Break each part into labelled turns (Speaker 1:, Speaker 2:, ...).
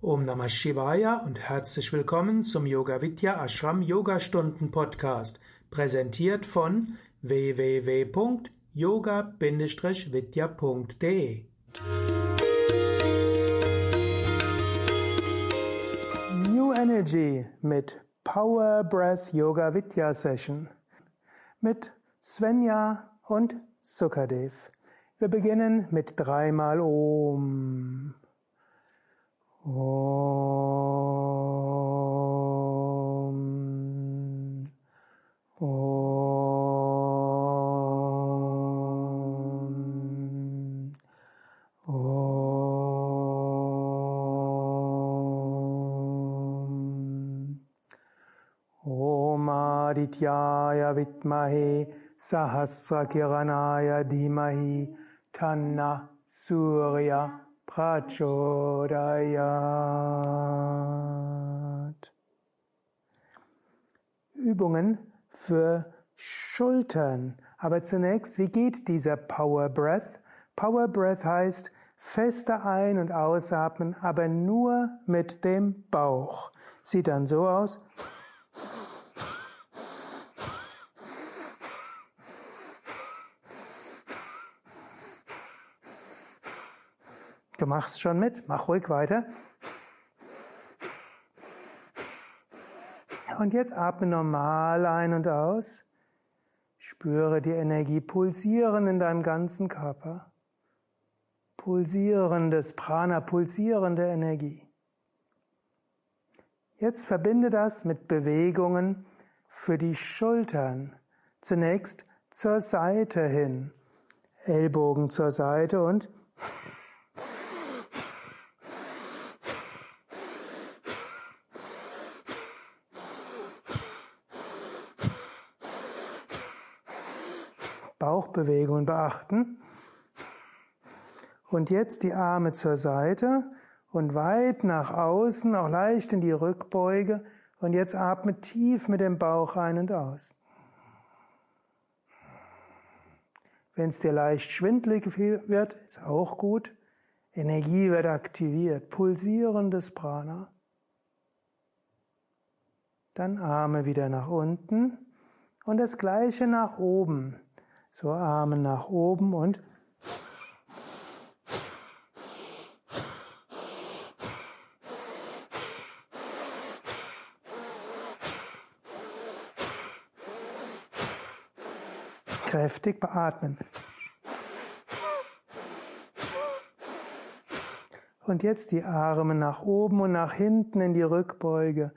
Speaker 1: Om Namah Shivaya und herzlich willkommen zum Yoga Vidya Ashram Yogastunden Podcast, präsentiert von www.yoga-vidya.de. New Energy mit Power Breath Yoga Vidya Session mit Svenja und Sukadev. Wir beginnen mit dreimal Om. Om. Om. Om. Om Adityaya Vitmahe Sahasrakiranaya Dhimahi Tanna Surya Prachodayat. Übungen für Schultern. Aber zunächst, wie geht dieser Power Breath? Power Breath heißt feste Ein- und Ausatmen, aber nur mit dem Bauch. Sieht dann so aus. Machst schon mit, mach ruhig weiter. Und jetzt atme normal ein und aus. Spüre die Energie pulsieren in deinem ganzen Körper. Pulsierendes Prana, pulsierende Energie. Jetzt verbinde das mit Bewegungen für die Schultern. Zunächst zur Seite hin. Ellbogen zur Seite und Bauchbewegungen beachten. Und jetzt die Arme zur Seite und weit nach außen, auch leicht in die Rückbeuge. Und jetzt atme tief mit dem Bauch ein und aus. Wenn es dir leicht schwindlig wird, ist auch gut. Energie wird aktiviert, pulsierendes Prana. Dann Arme wieder nach unten und das gleiche nach oben. So Arme nach oben und kräftig beatmen. Und jetzt die Arme nach oben und nach hinten in die Rückbeuge.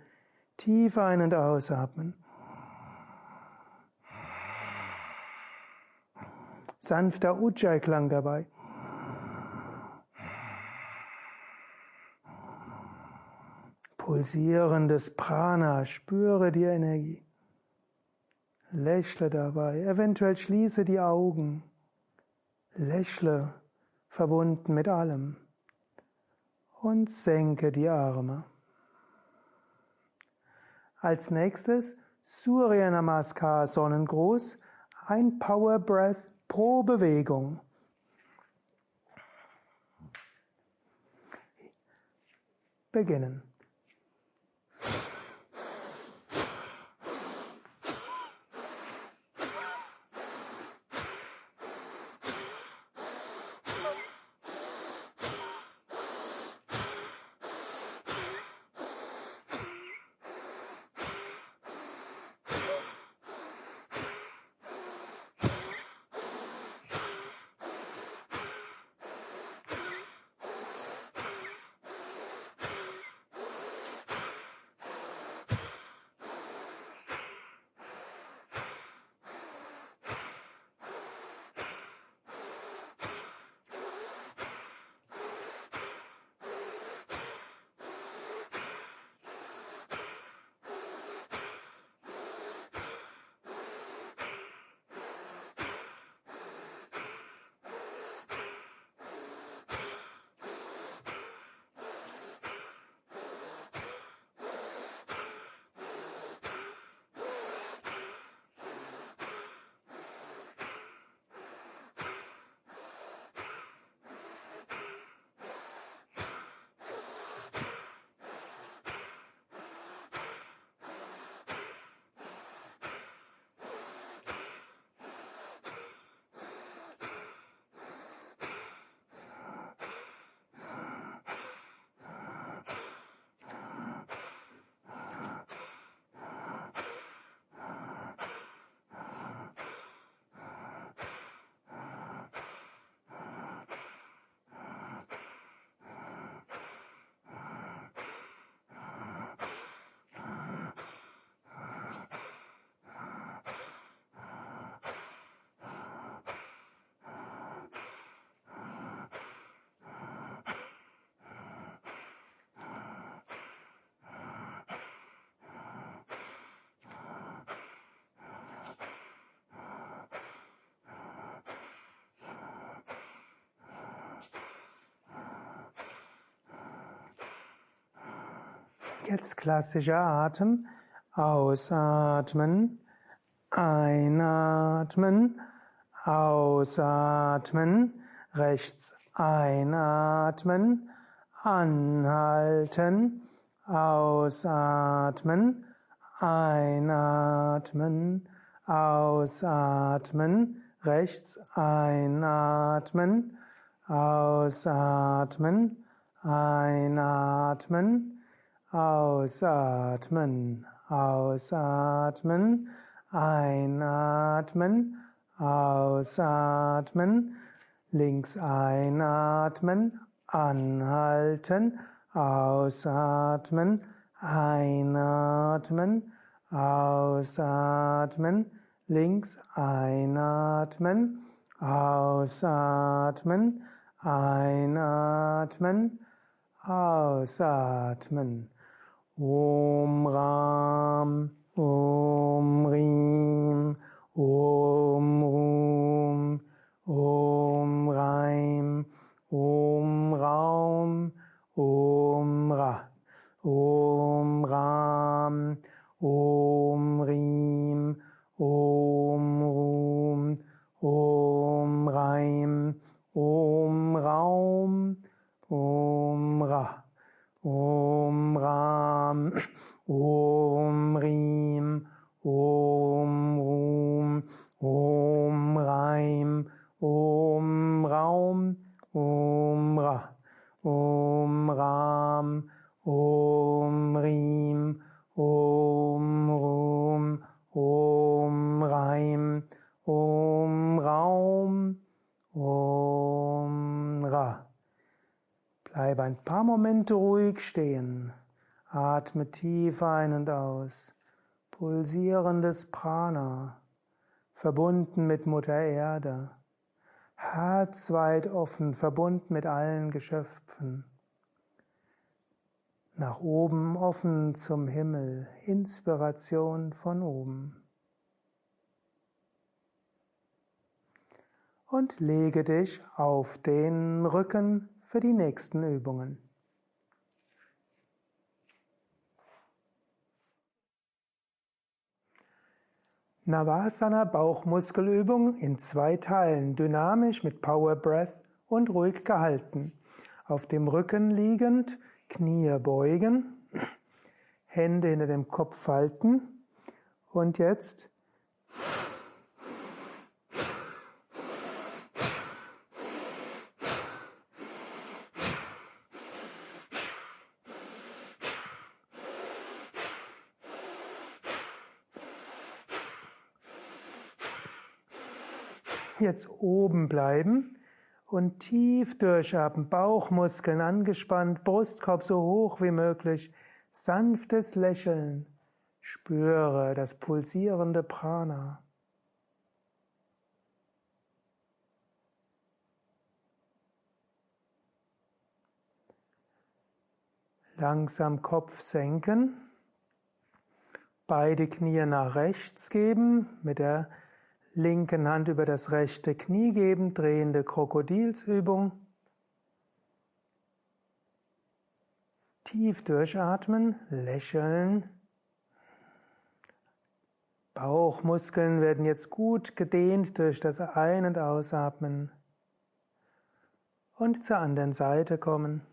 Speaker 1: Tief ein- und ausatmen. Sanfter Ujjayi-Klang dabei. Pulsierendes Prana, spüre die Energie. Lächle dabei, eventuell schließe die Augen. Lächle, verbunden mit allem. Und senke die Arme. Als nächstes Surya Namaskar Sonnengruß, ein Power Breath pro Bewegung. Beginnen. Jetzt klassischer Atem. Ausatmen, einatmen, ausatmen, rechts einatmen, anhalten, ausatmen, einatmen, ausatmen, rechts einatmen, ausatmen, einatmen, Ausatmen, ausatmen, einatmen, ausatmen, links einatmen, anhalten, ausatmen, einatmen, ausatmen, links einatmen, ausatmen, einatmen, ausatmen. Om Ram, Om Rim, Om Rum, Om Reim, Om Raum, Om Ra, Om Ram, Om Om Rim, Om Rum, Om Reim, Om Raum, Om Ra, Om Ram, Om Rim, Om Rum, Om Reim, Om Raum, Om Ra. Bleibe ein paar Momente ruhig stehen. Atme tief ein und aus. Pulsierendes Prana, verbunden mit Mutter Erde. Herz weit offen, verbunden mit allen Geschöpfen. Nach oben offen zum Himmel, Inspiration von oben. Und lege dich auf den Rücken für die nächsten Übungen. Navasana Bauchmuskelübung in zwei Teilen, dynamisch mit Power Breath und ruhig gehalten. Auf dem Rücken liegend, Knie beugen, Hände hinter dem Kopf halten und jetzt Jetzt oben bleiben und tief durchatmen, Bauchmuskeln angespannt, Brustkorb so hoch wie möglich, sanftes Lächeln. Spüre das pulsierende Prana. Langsam Kopf senken, beide Knie nach rechts geben, mit der linken Hand über das rechte Knie geben, drehende Krokodilsübung. Tief durchatmen, lächeln. Bauchmuskeln werden jetzt gut gedehnt durch das Ein- und Ausatmen. Und zur anderen Seite kommen.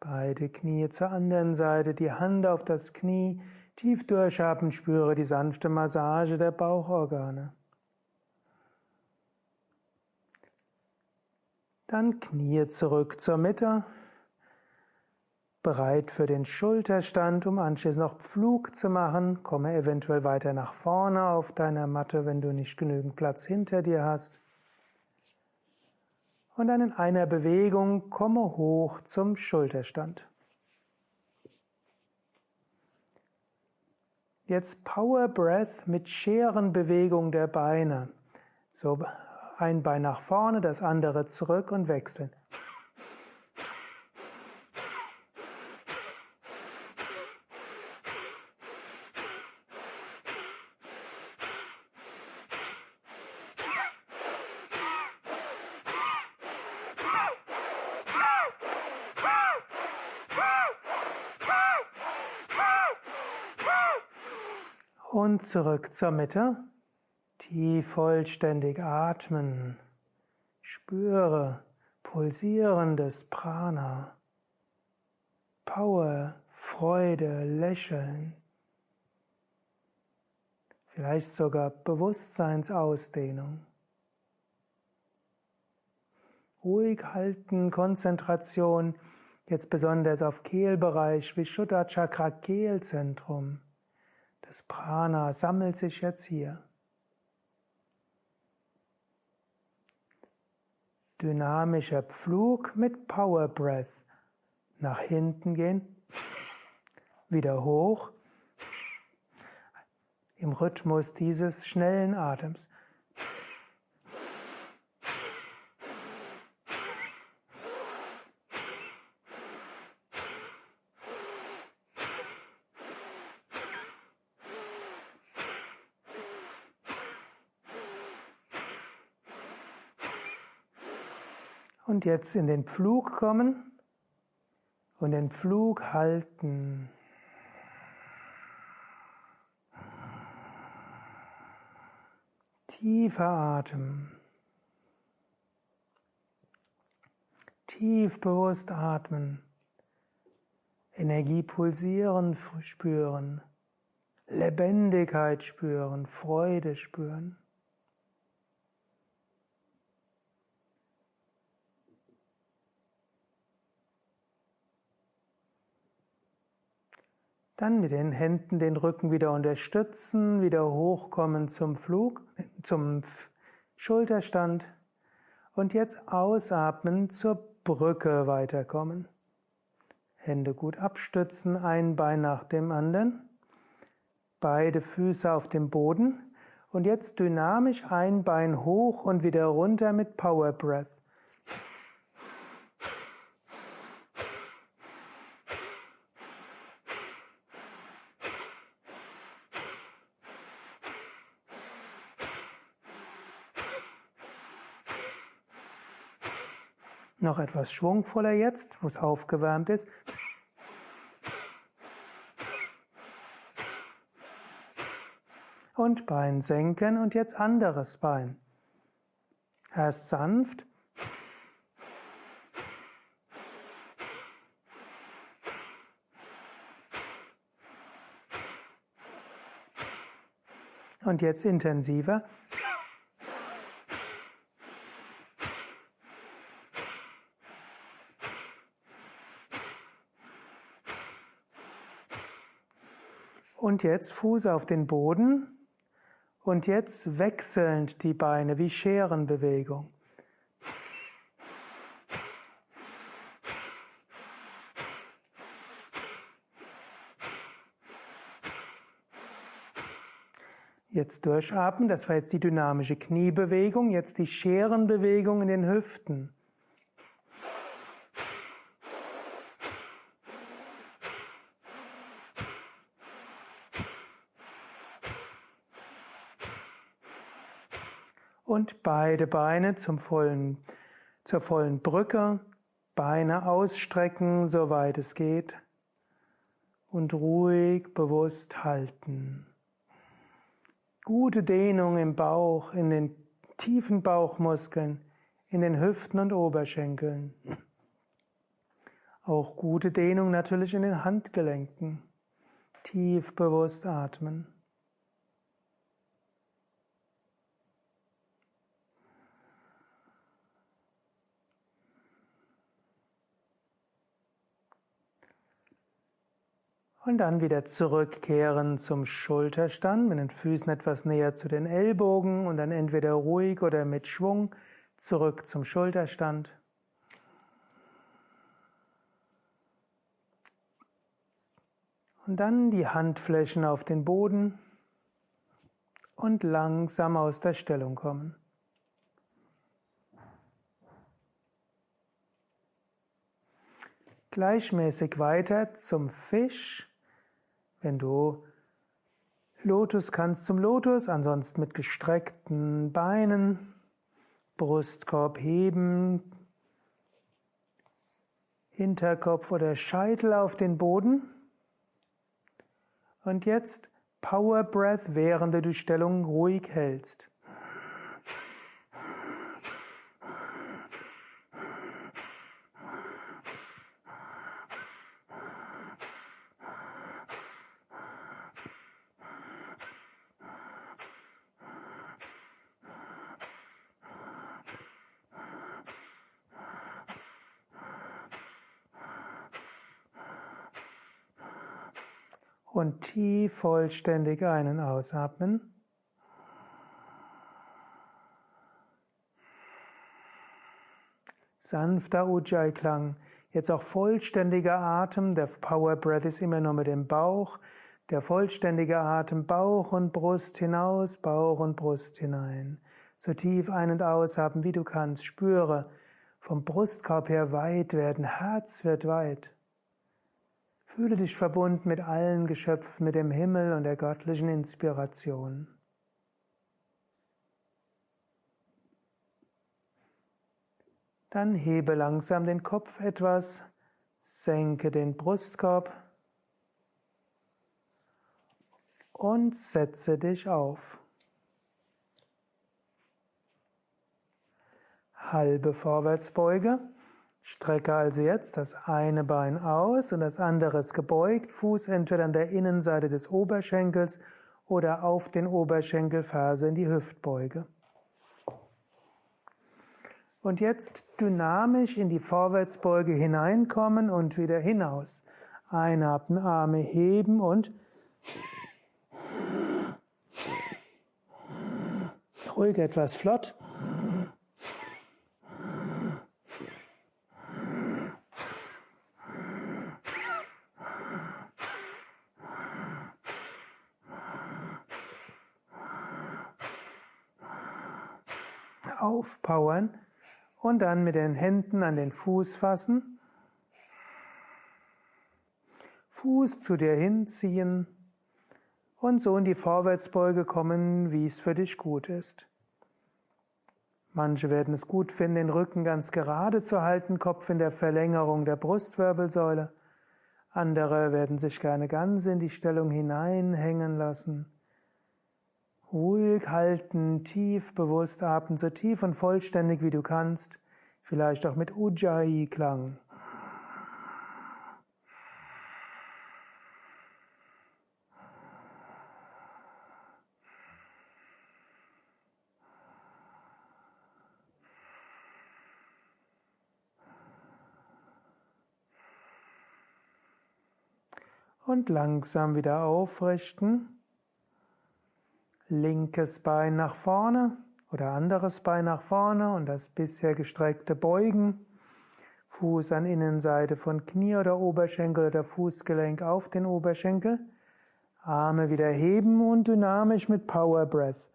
Speaker 1: Beide Knie zur anderen Seite, die Hand auf das Knie, tief durchatmen, spüre die sanfte Massage der Bauchorgane. Dann Knie zurück zur Mitte, bereit für den Schulterstand, um anschließend noch Pflug zu machen. Komme eventuell weiter nach vorne auf deiner Matte, wenn du nicht genügend Platz hinter dir hast und dann in einer Bewegung komme hoch zum Schulterstand. Jetzt Power Breath mit Scherenbewegung der Beine. So ein Bein nach vorne, das andere zurück und wechseln. Und zurück zur Mitte. Tief vollständig atmen. Spüre pulsierendes Prana. Power, Freude, Lächeln. Vielleicht sogar Bewusstseinsausdehnung. Ruhig halten, Konzentration, jetzt besonders auf Kehlbereich, Vishuddha Chakra Kehlzentrum. Das Prana sammelt sich jetzt hier. Dynamischer Pflug mit Power Breath. Nach hinten gehen, wieder hoch, im Rhythmus dieses schnellen Atems. Und jetzt in den Pflug kommen und den Pflug halten. Tiefer Atem. Tief bewusst atmen. Energie pulsieren spüren. Lebendigkeit spüren. Freude spüren. Dann mit den Händen den Rücken wieder unterstützen, wieder hochkommen zum Flug, zum Schulterstand und jetzt ausatmen zur Brücke weiterkommen. Hände gut abstützen, ein Bein nach dem anderen, beide Füße auf dem Boden und jetzt dynamisch ein Bein hoch und wieder runter mit Power Breath. Noch etwas schwungvoller jetzt, wo es aufgewärmt ist. Und Bein senken und jetzt anderes Bein. Erst sanft. Und jetzt intensiver. Und jetzt Fuß auf den Boden und jetzt wechselnd die Beine wie Scherenbewegung. Jetzt durchatmen, das war jetzt die dynamische Kniebewegung, jetzt die Scherenbewegung in den Hüften. Und beide Beine zum vollen, zur vollen Brücke, Beine ausstrecken, soweit es geht und ruhig bewusst halten. Gute Dehnung im Bauch, in den tiefen Bauchmuskeln, in den Hüften und Oberschenkeln. Auch gute Dehnung natürlich in den Handgelenken. Tief bewusst atmen. Und dann wieder zurückkehren zum Schulterstand mit den Füßen etwas näher zu den Ellbogen und dann entweder ruhig oder mit Schwung zurück zum Schulterstand. Und dann die Handflächen auf den Boden und langsam aus der Stellung kommen. Gleichmäßig weiter zum Fisch wenn du Lotus kannst zum Lotus, ansonsten mit gestreckten Beinen, Brustkorb heben, Hinterkopf oder Scheitel auf den Boden. Und jetzt Power Breath, während du die Stellung ruhig hältst. und tief vollständig einen ausatmen. Sanfter Ujjayi-Klang. Jetzt auch vollständiger Atem. Der Power Breath ist immer nur mit dem Bauch. Der vollständige Atem Bauch und Brust hinaus, Bauch und Brust hinein. So tief ein- und ausatmen, wie du kannst. Spüre vom Brustkorb her weit werden. Herz wird weit. Fühle dich verbunden mit allen Geschöpfen, mit dem Himmel und der göttlichen Inspiration. Dann hebe langsam den Kopf etwas, senke den Brustkorb und setze dich auf. Halbe Vorwärtsbeuge. Strecke also jetzt das eine Bein aus und das andere ist gebeugt, Fuß entweder an der Innenseite des Oberschenkels oder auf den Oberschenkel, Ferse in die Hüftbeuge. Und jetzt dynamisch in die Vorwärtsbeuge hineinkommen und wieder hinaus. Einatmen, Arme heben und ruhig etwas flott. Aufpowern und dann mit den Händen an den Fuß fassen. Fuß zu dir hinziehen und so in die Vorwärtsbeuge kommen, wie es für dich gut ist. Manche werden es gut finden, den Rücken ganz gerade zu halten, Kopf in der Verlängerung der Brustwirbelsäule. Andere werden sich gerne ganz in die Stellung hineinhängen lassen. Ruhig halten, tief bewusst atmen, so tief und vollständig wie du kannst, vielleicht auch mit Ujjayi-Klang. Und langsam wieder aufrichten linkes Bein nach vorne oder anderes Bein nach vorne und das bisher gestreckte Beugen. Fuß an Innenseite von Knie oder Oberschenkel oder Fußgelenk auf den Oberschenkel. Arme wieder heben und dynamisch mit Power Breath.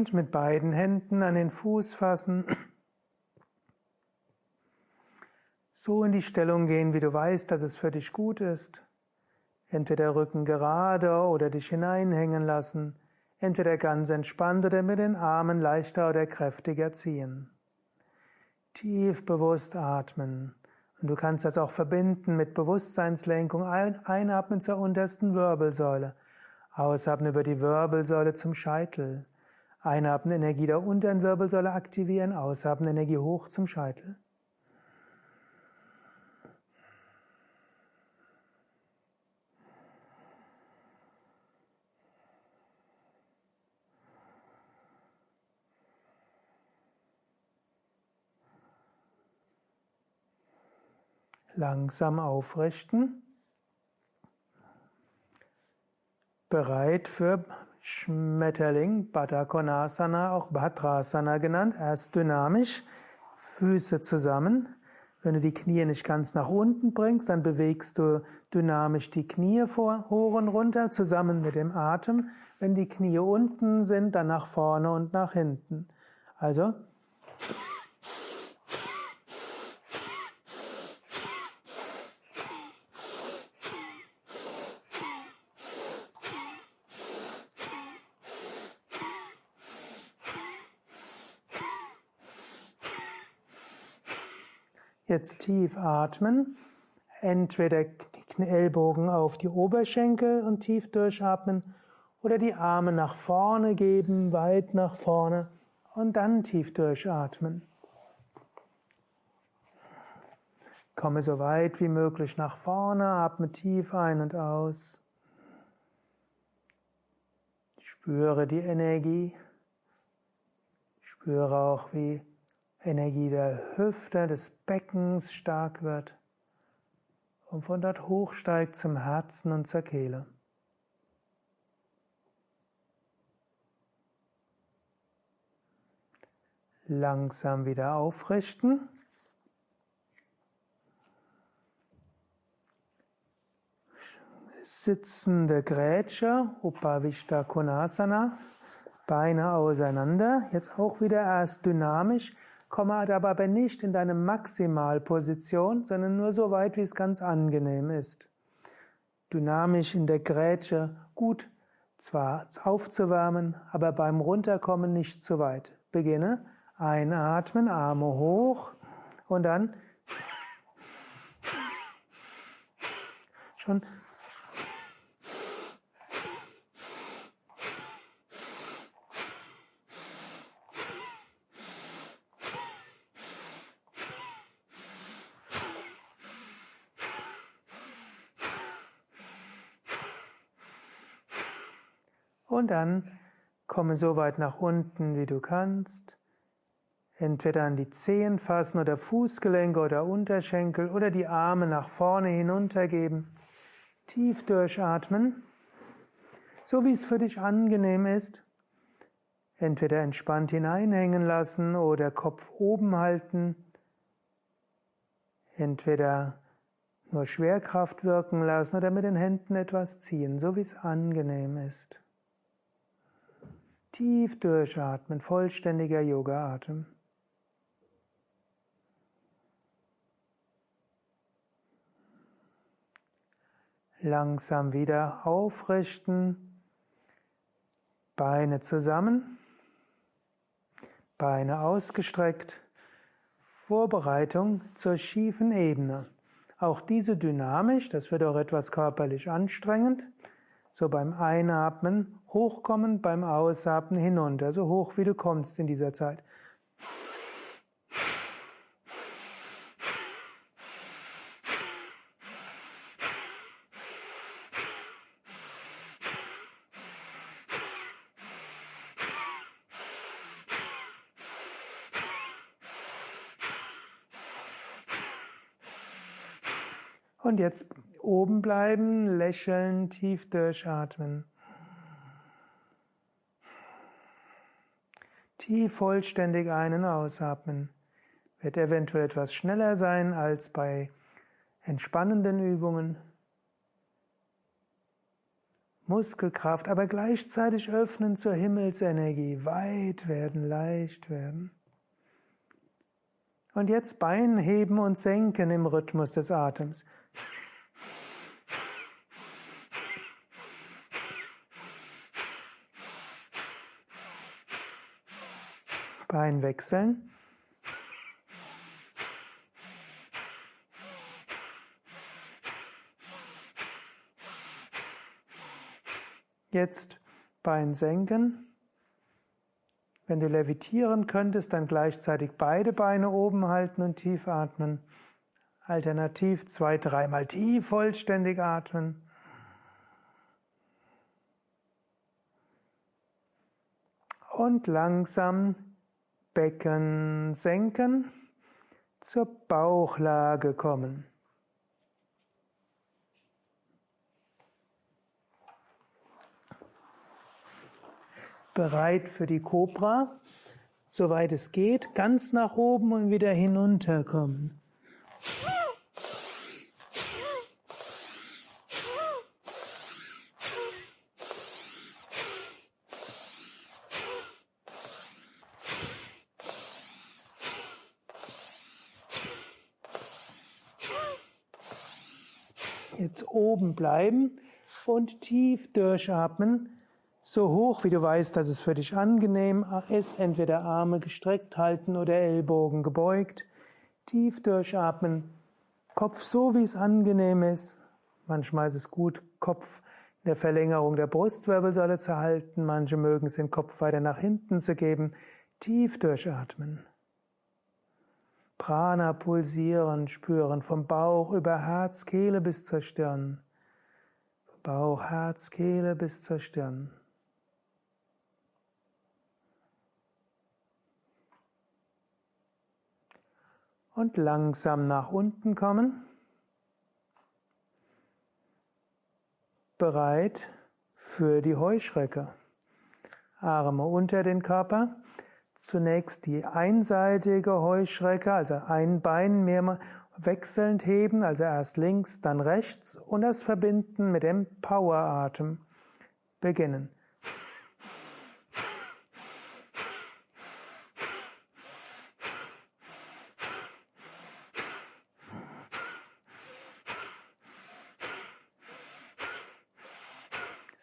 Speaker 1: Und mit beiden Händen an den Fuß fassen. So in die Stellung gehen, wie du weißt, dass es für dich gut ist. Entweder Rücken gerade oder dich hineinhängen lassen. Entweder ganz entspannt oder mit den Armen leichter oder kräftiger ziehen. Tief bewusst atmen. Und du kannst das auch verbinden mit Bewusstseinslenkung. Einatmen zur untersten Wirbelsäule. Ausatmen über die Wirbelsäule zum Scheitel. Einatmen Energie der unteren Wirbelsäule aktivieren, ausatmen Energie hoch zum Scheitel. Langsam aufrichten. Bereit für Schmetterling, Baddha Konasana, auch Bhadrasana genannt, erst dynamisch, Füße zusammen. Wenn du die Knie nicht ganz nach unten bringst, dann bewegst du dynamisch die Knie vor, hoch und runter, zusammen mit dem Atem. Wenn die Knie unten sind, dann nach vorne und nach hinten. Also Jetzt tief atmen. Entweder die Ellbogen auf die Oberschenkel und tief durchatmen oder die Arme nach vorne geben, weit nach vorne und dann tief durchatmen. Komme so weit wie möglich nach vorne, atme tief ein und aus. Spüre die Energie. Spüre auch, wie Energie der Hüfte, des Beckens stark wird und von dort hochsteigt zum Herzen und zur Kehle. Langsam wieder aufrichten. Sitzende Grätsche, Upavishta Konasana, Beine auseinander, jetzt auch wieder erst dynamisch, komme aber nicht in deine Maximalposition, sondern nur so weit, wie es ganz angenehm ist. Dynamisch in der Grätsche, gut, zwar aufzuwärmen, aber beim Runterkommen nicht zu weit. Beginne Einatmen, Arme hoch und dann schon dann komme so weit nach unten, wie du kannst entweder an die Zehen fassen oder Fußgelenke oder Unterschenkel oder die Arme nach vorne hinuntergeben. Tief durchatmen, so wie es für dich angenehm ist. Entweder entspannt hineinhängen lassen oder Kopf oben halten. Entweder nur Schwerkraft wirken lassen oder mit den Händen etwas ziehen, so wie es angenehm ist. Tief durchatmen, vollständiger Yoga-Atem. Langsam wieder aufrichten. Beine zusammen. Beine ausgestreckt. Vorbereitung zur schiefen Ebene. Auch diese dynamisch, das wird auch etwas körperlich anstrengend. So beim Einatmen hochkommen, beim Ausatmen hinunter, so hoch wie du kommst in dieser Zeit. Jetzt oben bleiben, lächeln, tief durchatmen. Tief vollständig ein- und ausatmen. Wird eventuell etwas schneller sein als bei entspannenden Übungen. Muskelkraft, aber gleichzeitig öffnen zur Himmelsenergie, weit werden, leicht werden. Und jetzt Bein heben und senken im Rhythmus des Atems. Bein wechseln. Jetzt Bein senken. Wenn du levitieren könntest, dann gleichzeitig beide Beine oben halten und tief atmen. Alternativ zwei, dreimal tief vollständig atmen. Und langsam Becken senken, zur Bauchlage kommen. Bereit für die Cobra, soweit es geht, ganz nach oben und wieder hinunterkommen. Jetzt oben bleiben und tief durchatmen, so hoch, wie du weißt, dass es für dich angenehm ist, entweder Arme gestreckt halten oder Ellbogen gebeugt. Tief durchatmen. Kopf so, wie es angenehm ist. Manchmal ist es gut, Kopf in der Verlängerung der Brustwirbelsäule zu halten. Manche mögen es den Kopf weiter nach hinten zu geben. Tief durchatmen. Prana pulsieren, spüren vom Bauch über Herz, Kehle bis zur Stirn. Bauch, Herz, Kehle bis zur Stirn. Und langsam nach unten kommen. Bereit für die Heuschrecke. Arme unter den Körper. Zunächst die einseitige Heuschrecke, also ein Bein mehrmal wechselnd heben, also erst links, dann rechts und das verbinden mit dem Poweratem. Beginnen.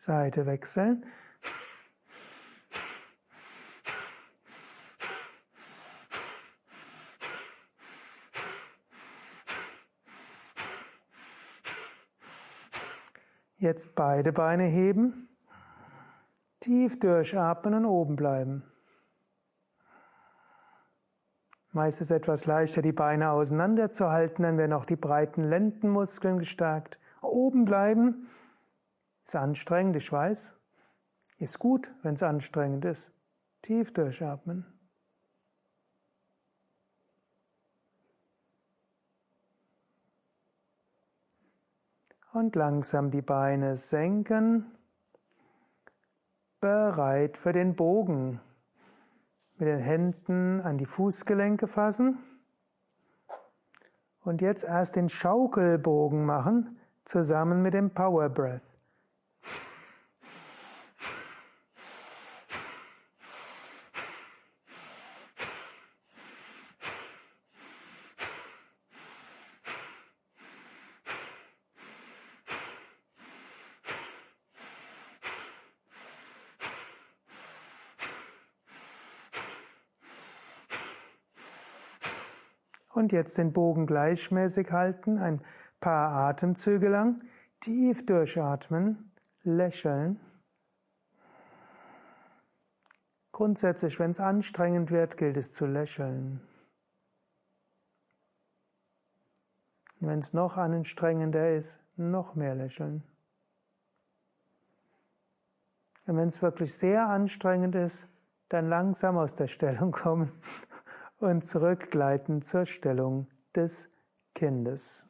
Speaker 1: Seite wechseln. Jetzt beide Beine heben, tief durchatmen und oben bleiben. Meist ist es etwas leichter, die Beine auseinanderzuhalten, dann werden auch die breiten Lendenmuskeln gestärkt. Oben bleiben ist anstrengend, ich weiß. Ist gut, wenn es anstrengend ist. Tief durchatmen. und langsam die Beine senken. Bereit für den Bogen. Mit den Händen an die Fußgelenke fassen. Und jetzt erst den Schaukelbogen machen, zusammen mit dem Power Breath. Und jetzt den Bogen gleichmäßig halten, ein paar Atemzüge lang, tief durchatmen, lächeln. Grundsätzlich, wenn es anstrengend wird, gilt es zu lächeln. Wenn es noch anstrengender ist, noch mehr lächeln. Und wenn es wirklich sehr anstrengend ist, dann langsam aus der Stellung kommen und zurückgleiten zur Stellung des Kindes.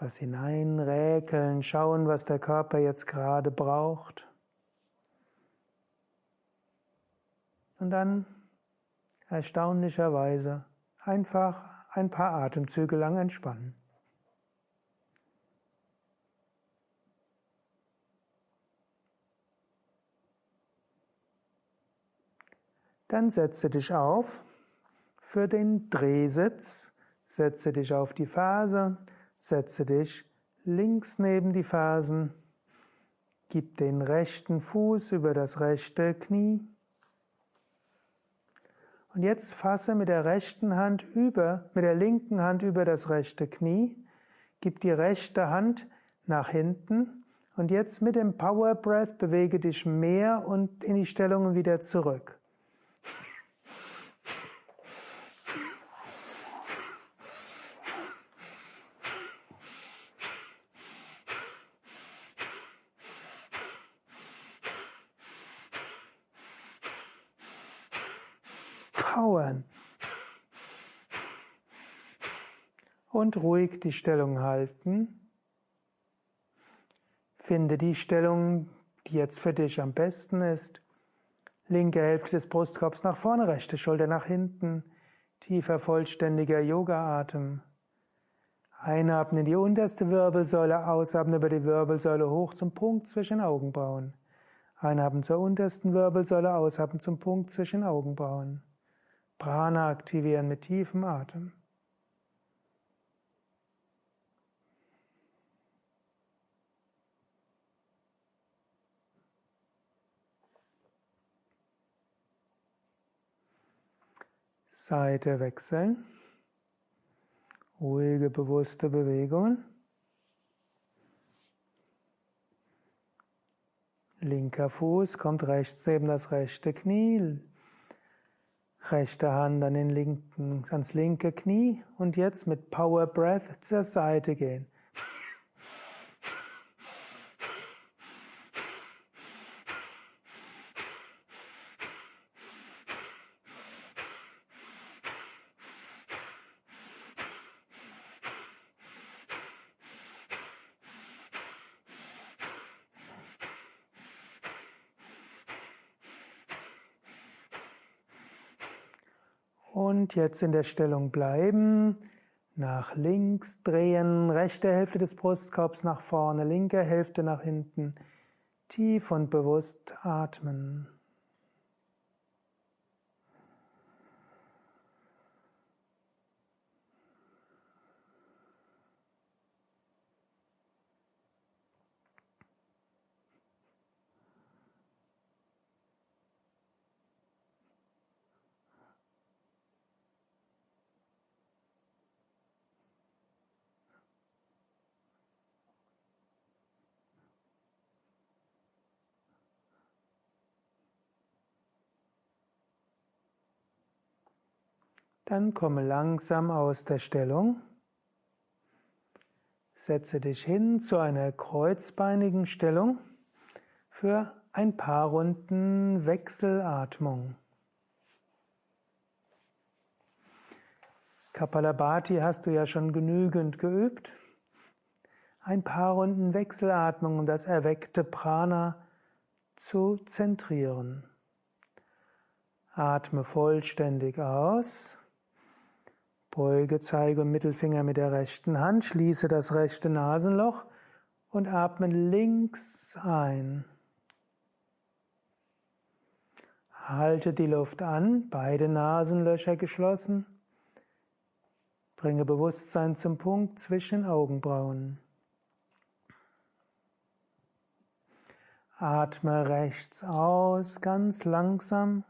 Speaker 1: Etwas hineinräkeln, schauen, was der Körper jetzt gerade braucht. Und dann erstaunlicherweise einfach ein paar Atemzüge lang entspannen. Dann setze dich auf für den Drehsitz, setze dich auf die Ferse, setze dich links neben die Fersen, gib den rechten Fuß über das rechte Knie. Und jetzt fasse mit der rechten Hand über, mit der linken Hand über das rechte Knie, gib die rechte Hand nach hinten und jetzt mit dem Power Breath bewege dich mehr und in die Stellungen wieder zurück. Powern. Und ruhig die Stellung halten. Finde die Stellung, die jetzt für dich am besten ist. Linke Hälfte des Brustkorbs nach vorne, rechte Schulter nach hinten. Tiefer, vollständiger Yoga-Atem. Einatmen in die unterste Wirbelsäule, ausatmen über die Wirbelsäule hoch zum Punkt zwischen Augenbrauen. Einatmen zur untersten Wirbelsäule, ausatmen zum Punkt zwischen Augenbrauen. Prana aktivieren mit tiefem Atem. Seite wechseln. Ruhige, bewusste Bewegungen. Linker Fuß kommt rechts neben das rechte Knie, Rechte Hand an den linken, ans linke Knie und jetzt mit Power Breath zur Seite gehen. Und jetzt in der Stellung bleiben. Nach links drehen, rechte Hälfte des Brustkorbs nach vorne, linke Hälfte nach hinten. Tief und bewusst atmen. Dann komme langsam aus der Stellung. Setze dich hin zu einer kreuzbeinigen Stellung für ein paar Runden Wechselatmung. Kapalabhati hast du ja schon genügend geübt. Ein paar Runden Wechselatmung, um das erweckte Prana zu zentrieren. Atme vollständig aus. Beuge Zeige und Mittelfinger mit der rechten Hand, schließe das rechte Nasenloch und atme links ein. Halte die Luft an, beide Nasenlöcher geschlossen. Bringe Bewusstsein zum Punkt zwischen Augenbrauen. Atme rechts aus, ganz langsam.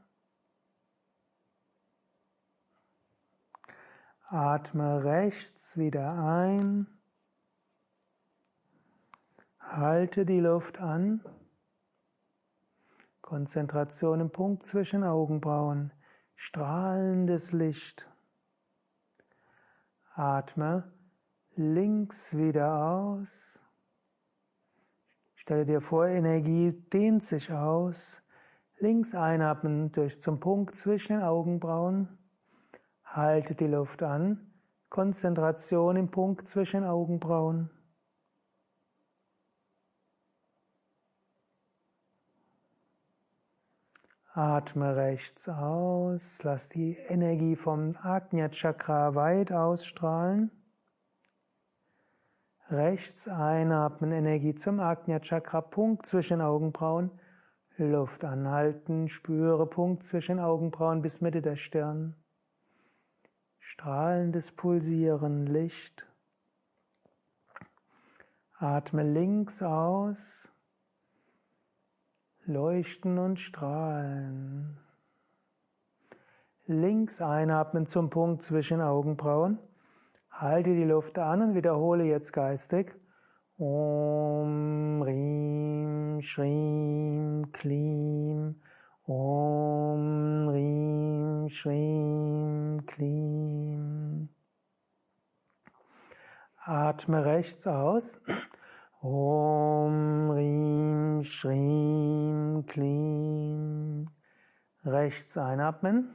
Speaker 1: Atme rechts wieder ein. Halte die Luft an. Konzentration im Punkt zwischen Augenbrauen. Strahlendes Licht. Atme links wieder aus. Stelle dir vor, Energie dehnt sich aus. Links einatmen durch zum Punkt zwischen den Augenbrauen. Halte die Luft an. Konzentration im Punkt zwischen Augenbrauen. Atme rechts aus, lass die Energie vom Ajna Chakra weit ausstrahlen. Rechts einatmen, Energie zum Ajna Chakra, Punkt zwischen Augenbrauen. Luft anhalten, spüre Punkt zwischen Augenbrauen bis Mitte der Stirn strahlendes Pulsieren, Licht. Atme links aus, leuchten und strahlen. Links einatmen zum Punkt zwischen Augenbrauen. Halte die Luft an und wiederhole jetzt geistig. Om Rim Shrim Klim Om Rim Shrim Klim. Atme rechts aus. Om Rim Shrim Klim. Rechts einatmen.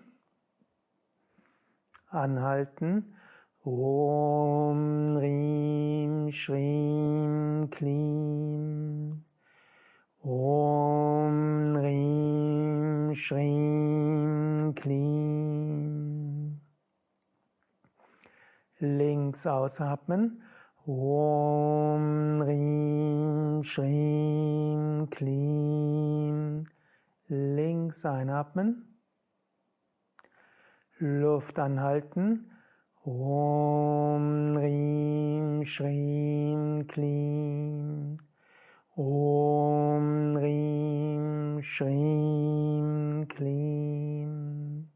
Speaker 1: Anhalten. Om Rim Shrim Klim. Om Rim Shrim Klim. Links ausatmen. Om Rim Shrim Klim. Links einatmen. Luft anhalten. Om Rim Shrim Klim. Om Rim Shrim Klim.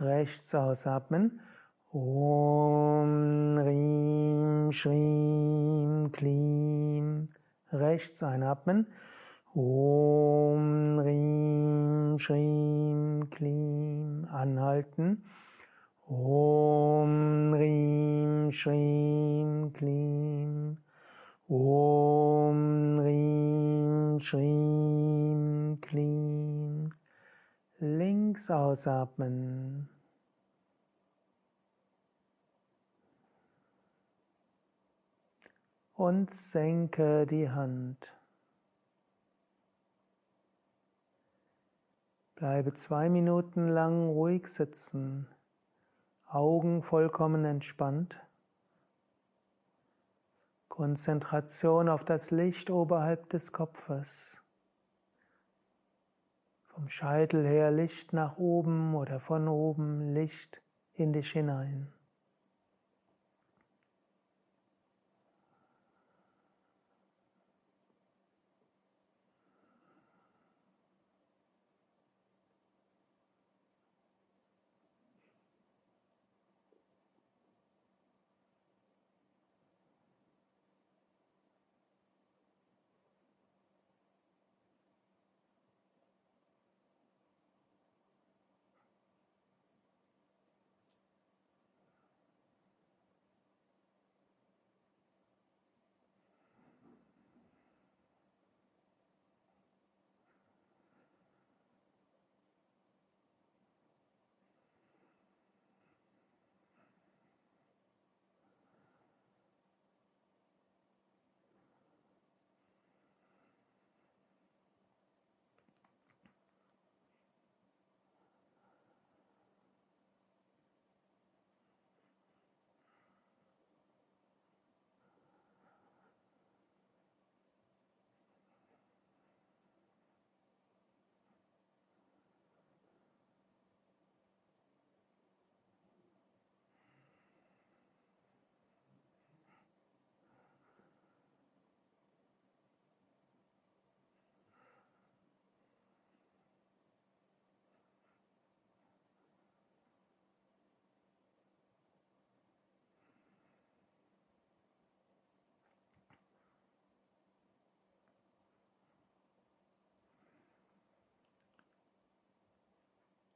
Speaker 1: Rechts ausatmen. Om Rim Shrim Klim. Rechts einatmen. Om Rim Shrim Klim. Anhalten. Om Rim Shrim Klim. Om Rim Shrim Klim. Links ausatmen. Und senke die Hand. Bleibe zwei Minuten lang ruhig sitzen, Augen vollkommen entspannt. Konzentration auf das Licht oberhalb des Kopfes. Vom Scheitel her Licht nach oben oder von oben Licht in dich hinein.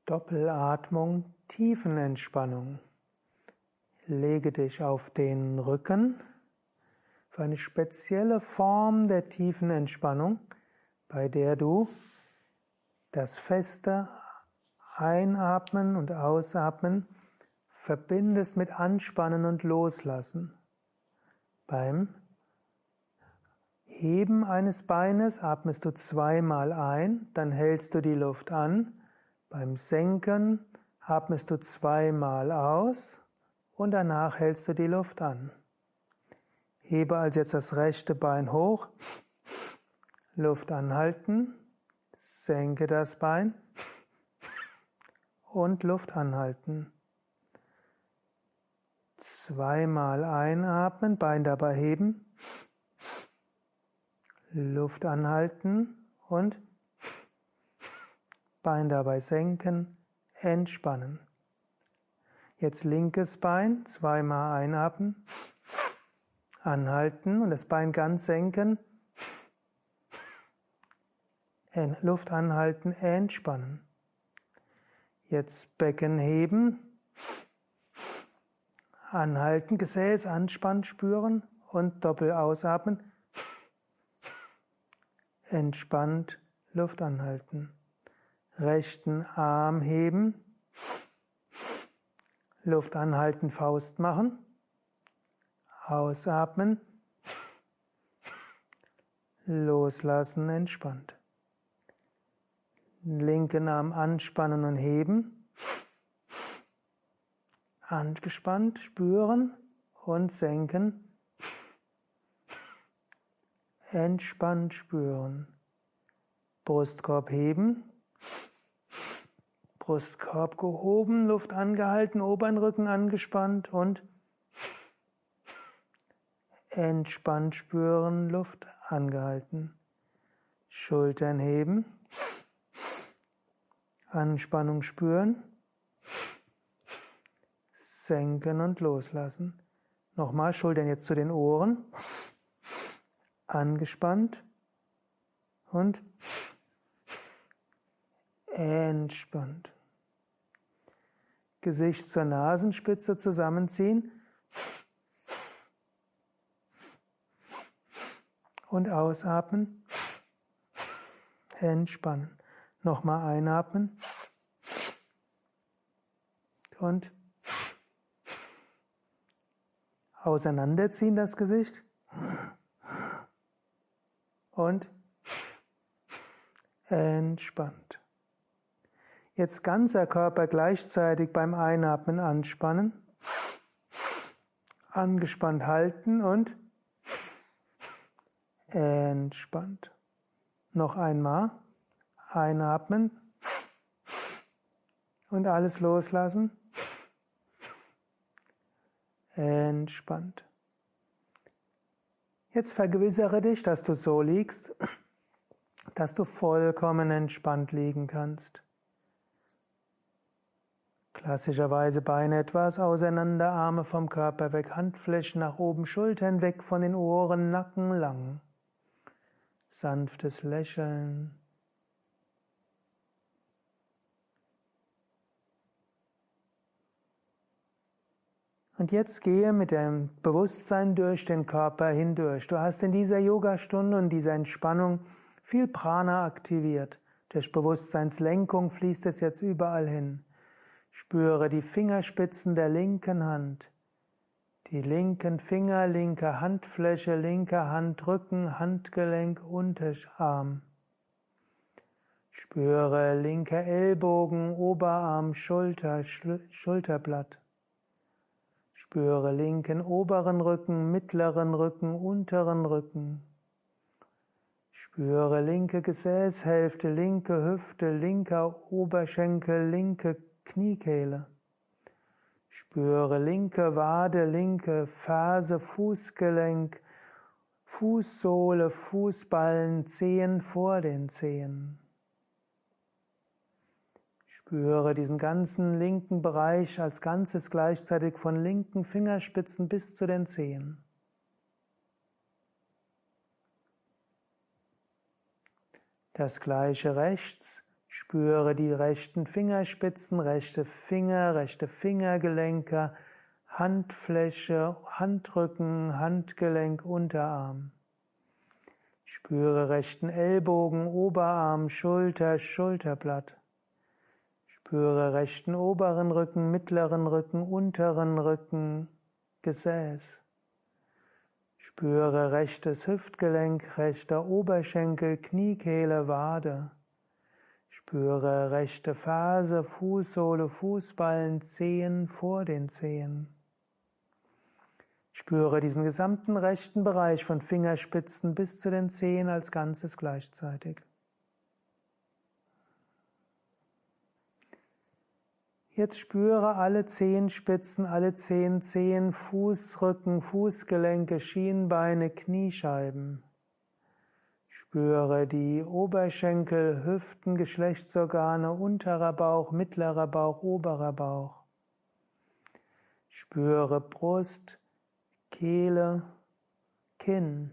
Speaker 1: Doppelatmung, Tiefenentspannung. Lege dich auf den Rücken für eine spezielle Form der tiefen Entspannung, bei der du das feste Einatmen und Ausatmen verbindest mit Anspannen und Loslassen. Beim Heben eines Beines atmest du zweimal ein, dann hältst du die Luft an beim Senken atmest du zweimal aus und danach hältst du die Luft an. Hebe also jetzt das rechte Bein hoch, Luft anhalten, senke das Bein und Luft anhalten. Zweimal einatmen, Bein dabei heben, Luft anhalten und Bein dabei senken, entspannen. Jetzt linkes Bein, zweimal einatmen, anhalten und das Bein ganz senken, Luft anhalten, entspannen. Jetzt Becken heben, anhalten, Gesäß anspannt spüren und doppel ausatmen, entspannt Luft anhalten rechten Arm heben, Luft anhalten, Faust machen, ausatmen, loslassen, entspannt. Linken Arm anspannen und heben, angespannt spüren und senken, entspannt spüren. Brustkorb heben, Brustkorb gehoben, Luft angehalten, Obernrücken angespannt und entspannt spüren, Luft angehalten. Schultern heben, Anspannung spüren, senken und loslassen. Nochmal Schultern jetzt zu den Ohren. Angespannt und entspannt. Gesicht zur Nasenspitze zusammenziehen und ausatmen. Entspannen. Nochmal einatmen und auseinanderziehen das Gesicht und entspannt. Jetzt ganzer Körper gleichzeitig beim Einatmen anspannen, angespannt halten und entspannt. Noch einmal einatmen und alles loslassen. Entspannt. Jetzt vergewissere dich, dass du so liegst, dass du vollkommen entspannt liegen kannst. Klassischerweise Beine etwas auseinander, Arme vom Körper weg, Handflächen nach oben, Schultern weg von den Ohren, Nacken lang. Sanftes Lächeln. Und jetzt gehe mit dem Bewusstsein durch den Körper hindurch. Du hast in dieser Yogastunde und dieser Entspannung viel Prana aktiviert. Durch Bewusstseinslenkung fließt es jetzt überall hin. Spüre die Fingerspitzen der linken Hand, die linken Finger, linke Handfläche, linker Handrücken, Handgelenk, Unterarm. Spüre linke Ellbogen, Oberarm, Schulter, Schulterblatt. Spüre linken oberen Rücken, mittleren Rücken, unteren Rücken. Spüre linke Gesäßhälfte, linke Hüfte, linker Oberschenkel, linke Kniekehle. Spüre linke Wade, linke Ferse, Fußgelenk, Fußsohle, Fußballen, Zehen vor den Zehen. Spüre diesen ganzen linken Bereich als Ganzes gleichzeitig von linken Fingerspitzen bis zu den Zehen. Das gleiche rechts. Spüre die rechten Fingerspitzen, rechte Finger, rechte Fingergelenke, Handfläche, Handrücken, Handgelenk, Unterarm. Spüre rechten Ellbogen, Oberarm, Schulter, Schulterblatt. Spüre rechten oberen Rücken, mittleren Rücken, unteren Rücken, Gesäß. Spüre rechtes Hüftgelenk, rechter Oberschenkel, Kniekehle, Wade. Spüre rechte Ferse, Fußsohle, Fußballen, Zehen vor den Zehen. Spüre diesen gesamten rechten Bereich von Fingerspitzen bis zu den Zehen als Ganzes gleichzeitig. Jetzt spüre alle Zehenspitzen, alle zehn Zehen, Fußrücken, Fußgelenke, Schienbeine, Kniescheiben. Spüre die Oberschenkel, Hüften, Geschlechtsorgane, unterer Bauch, mittlerer Bauch, oberer Bauch. Spüre Brust, Kehle, Kinn.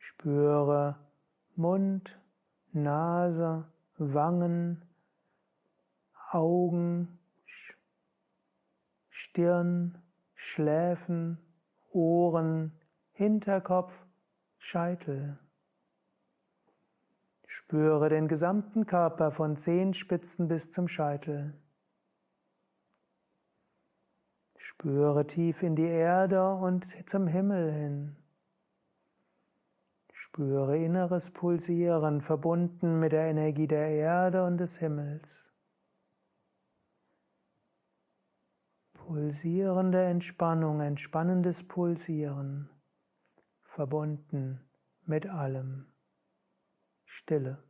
Speaker 1: Spüre Mund, Nase, Wangen, Augen, Stirn, Schläfen, Ohren, Hinterkopf, Scheitel. Spüre den gesamten Körper von Zehenspitzen bis zum Scheitel. Spüre tief in die Erde und zum Himmel hin. Spüre inneres Pulsieren, verbunden mit der Energie der Erde und des Himmels. Pulsierende Entspannung, entspannendes Pulsieren, verbunden mit allem. Stille.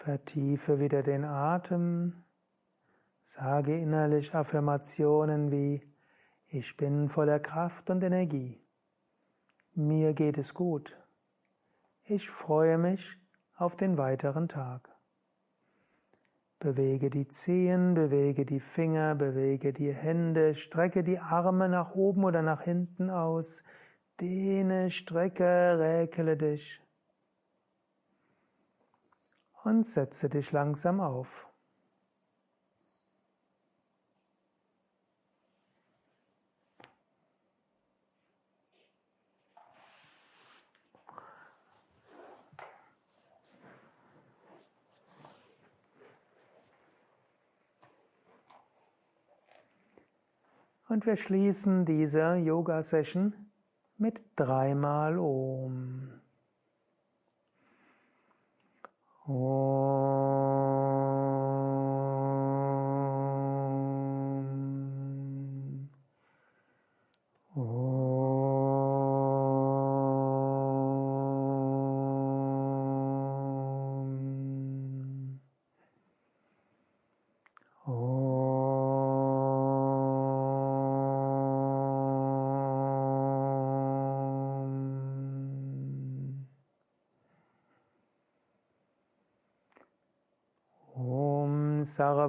Speaker 1: Vertiefe wieder den Atem. Sage innerlich Affirmationen wie Ich bin voller Kraft und Energie. Mir geht es gut. Ich freue mich auf den weiteren Tag. Bewege die Zehen, bewege die Finger, bewege die Hände, strecke die Arme nach oben oder nach hinten aus, dehne, strecke, räkele dich und setze dich langsam auf. Und wir schließen diese Yoga-Session mit dreimal Om. Om.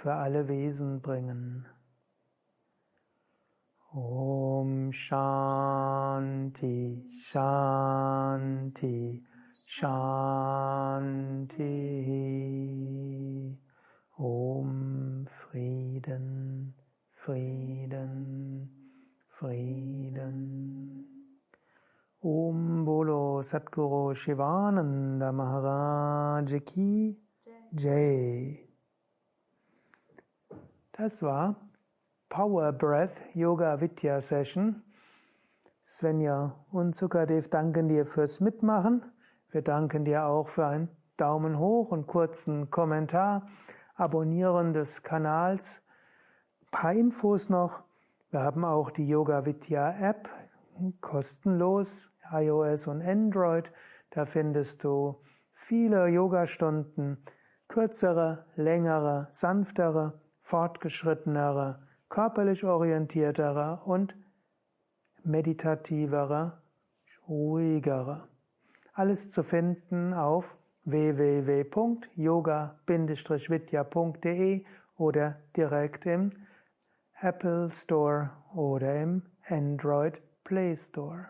Speaker 1: für alle Wesen bringen. Om Shanti Shanti Shanti. Om Frieden Frieden Frieden. Om Bolo Satguru Shivananda Maharaj Ki Jai das war Power Breath Yoga Vidya Session. Svenja und Sukadev danken dir fürs Mitmachen. Wir danken dir auch für einen Daumen hoch und kurzen Kommentar, Abonnieren des Kanals. Ein paar Infos noch. Wir haben auch die Yoga Vidya App, kostenlos, iOS und Android. Da findest du viele Yoga-Stunden, kürzere, längere, sanftere fortgeschrittenere, körperlich orientiertere und meditativere, ruhigere. Alles zu finden auf www.yoga-vidya.de oder direkt im Apple Store oder im Android Play Store.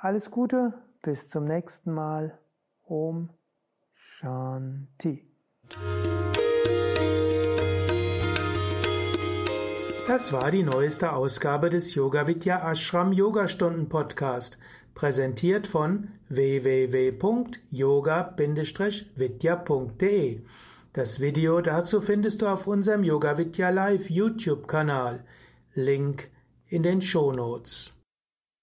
Speaker 1: Alles Gute, bis zum nächsten Mal. Om Shanti. Das war die neueste Ausgabe des Yoga Vidya Ashram Yogastunden Podcast, präsentiert von www.yoga-vidya.de. Das Video dazu findest du auf unserem Yoga Vidya Live YouTube Kanal. Link in den Show Notes.